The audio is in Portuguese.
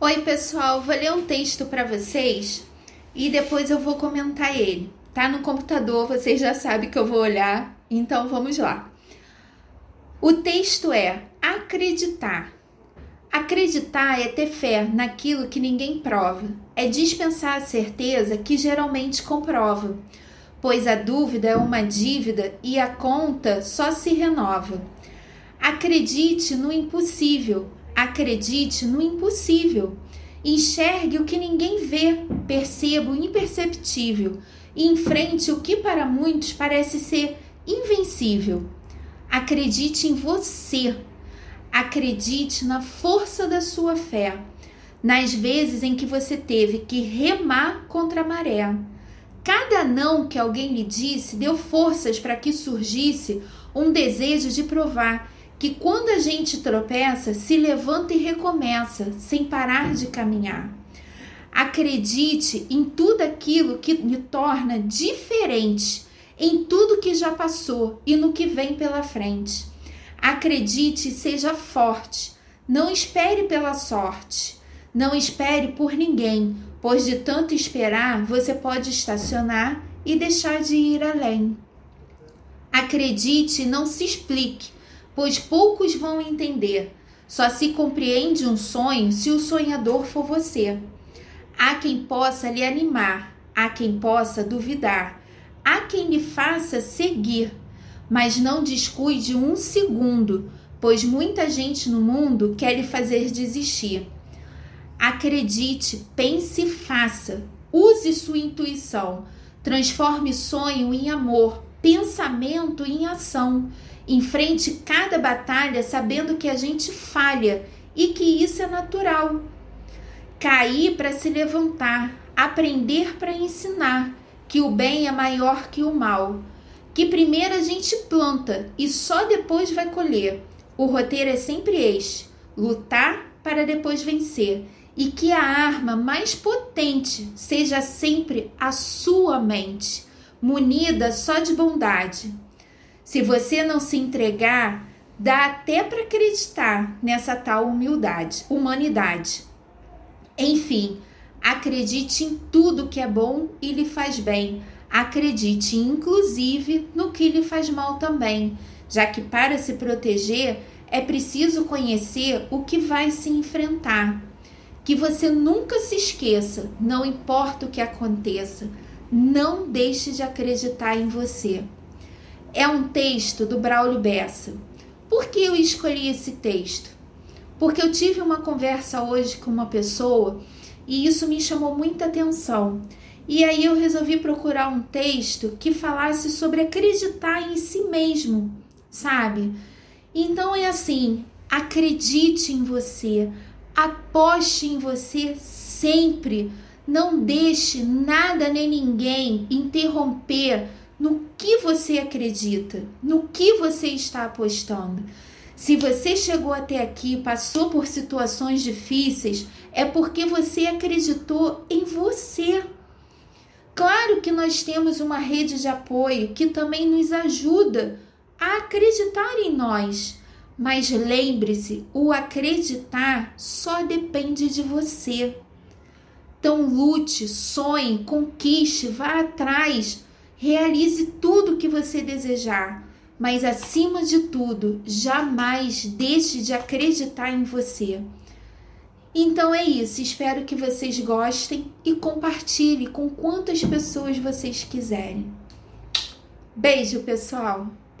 Oi, pessoal, vou ler um texto para vocês e depois eu vou comentar ele. Tá no computador, vocês já sabem que eu vou olhar, então vamos lá. O texto é acreditar. Acreditar é ter fé naquilo que ninguém prova, é dispensar a certeza que geralmente comprova, pois a dúvida é uma dívida e a conta só se renova. Acredite no impossível, Acredite no impossível. Enxergue o que ninguém vê, perceba o imperceptível e enfrente o que para muitos parece ser invencível. Acredite em você. Acredite na força da sua fé, nas vezes em que você teve que remar contra a maré. Cada não que alguém lhe disse deu forças para que surgisse um desejo de provar que quando a gente tropeça, se levanta e recomeça, sem parar de caminhar. Acredite em tudo aquilo que me torna diferente, em tudo que já passou e no que vem pela frente. Acredite e seja forte. Não espere pela sorte. Não espere por ninguém, pois de tanto esperar você pode estacionar e deixar de ir além. Acredite e não se explique pois poucos vão entender. Só se compreende um sonho se o sonhador for você. Há quem possa lhe animar, há quem possa duvidar, há quem lhe faça seguir, mas não descuide um segundo, pois muita gente no mundo quer lhe fazer desistir. Acredite, pense e faça. Use sua intuição. Transforme sonho em amor, pensamento em ação. Enfrente cada batalha sabendo que a gente falha e que isso é natural. Cair para se levantar, aprender para ensinar que o bem é maior que o mal. Que primeiro a gente planta e só depois vai colher. O roteiro é sempre este: lutar para depois vencer. E que a arma mais potente seja sempre a sua mente munida só de bondade. Se você não se entregar, dá até para acreditar nessa tal humildade, humanidade. Enfim, acredite em tudo que é bom e lhe faz bem. Acredite, inclusive, no que lhe faz mal também, já que para se proteger é preciso conhecer o que vai se enfrentar. Que você nunca se esqueça, não importa o que aconteça não deixe de acreditar em você. É um texto do Braulio Bessa. Por que eu escolhi esse texto? Porque eu tive uma conversa hoje com uma pessoa e isso me chamou muita atenção. E aí eu resolvi procurar um texto que falasse sobre acreditar em si mesmo, sabe? Então é assim: acredite em você, aposte em você sempre não deixe nada nem ninguém interromper no que você acredita, no que você está apostando. Se você chegou até aqui, passou por situações difíceis, é porque você acreditou em você. Claro que nós temos uma rede de apoio que também nos ajuda a acreditar em nós. Mas lembre-se, o acreditar só depende de você. Então lute, sonhe, conquiste, vá atrás, realize tudo o que você desejar, mas acima de tudo, jamais deixe de acreditar em você. Então é isso, espero que vocês gostem e compartilhe com quantas pessoas vocês quiserem. Beijo, pessoal!